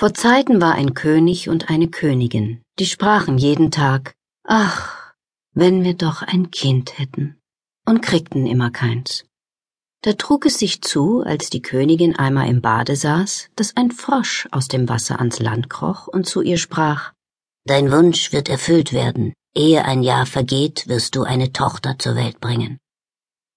Vor Zeiten war ein König und eine Königin, die sprachen jeden Tag, ach, wenn wir doch ein Kind hätten, und kriegten immer keins. Da trug es sich zu, als die Königin einmal im Bade saß, dass ein Frosch aus dem Wasser ans Land kroch und zu ihr sprach, Dein Wunsch wird erfüllt werden, ehe ein Jahr vergeht, wirst du eine Tochter zur Welt bringen.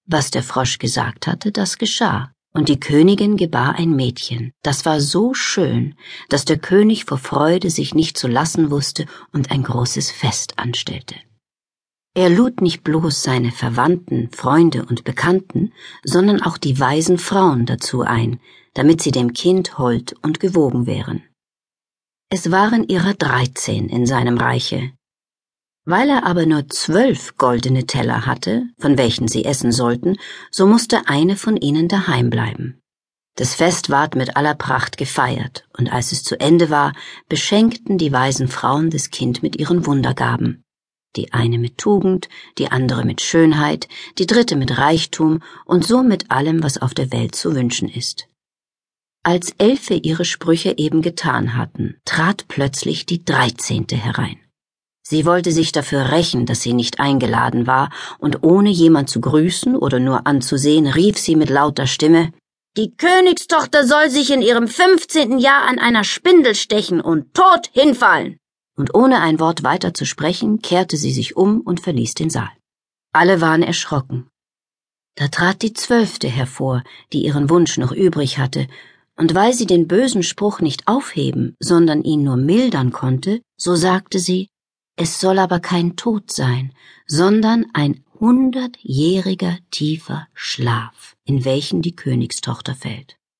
Was der Frosch gesagt hatte, das geschah, und die Königin gebar ein Mädchen, das war so schön, dass der König vor Freude sich nicht zu lassen wusste und ein großes Fest anstellte. Er lud nicht bloß seine Verwandten, Freunde und Bekannten, sondern auch die weisen Frauen dazu ein, damit sie dem Kind hold und gewogen wären. Es waren ihrer dreizehn in seinem Reiche. Weil er aber nur zwölf goldene Teller hatte, von welchen sie essen sollten, so musste eine von ihnen daheim bleiben. Das Fest ward mit aller Pracht gefeiert, und als es zu Ende war, beschenkten die weisen Frauen das Kind mit ihren Wundergaben. Die eine mit Tugend, die andere mit Schönheit, die dritte mit Reichtum und so mit allem, was auf der Welt zu wünschen ist. Als Elfe ihre Sprüche eben getan hatten, trat plötzlich die Dreizehnte herein. Sie wollte sich dafür rächen, dass sie nicht eingeladen war, und ohne jemand zu grüßen oder nur anzusehen, rief sie mit lauter Stimme Die Königstochter soll sich in ihrem fünfzehnten Jahr an einer Spindel stechen und tot hinfallen. Und ohne ein Wort weiter zu sprechen, kehrte sie sich um und verließ den Saal. Alle waren erschrocken. Da trat die Zwölfte hervor, die ihren Wunsch noch übrig hatte, und weil sie den bösen Spruch nicht aufheben, sondern ihn nur mildern konnte, so sagte sie es soll aber kein Tod sein, sondern ein hundertjähriger tiefer Schlaf, in welchen die Königstochter fällt.